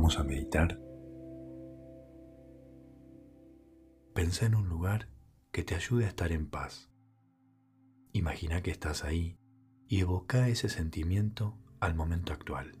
Vamos a meditar. Pensá en un lugar que te ayude a estar en paz. Imagina que estás ahí y evoca ese sentimiento al momento actual.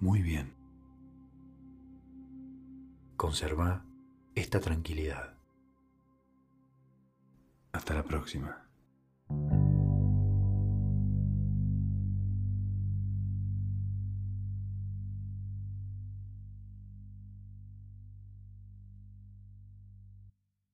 Muy bien. Conserva esta tranquilidad. Hasta la próxima.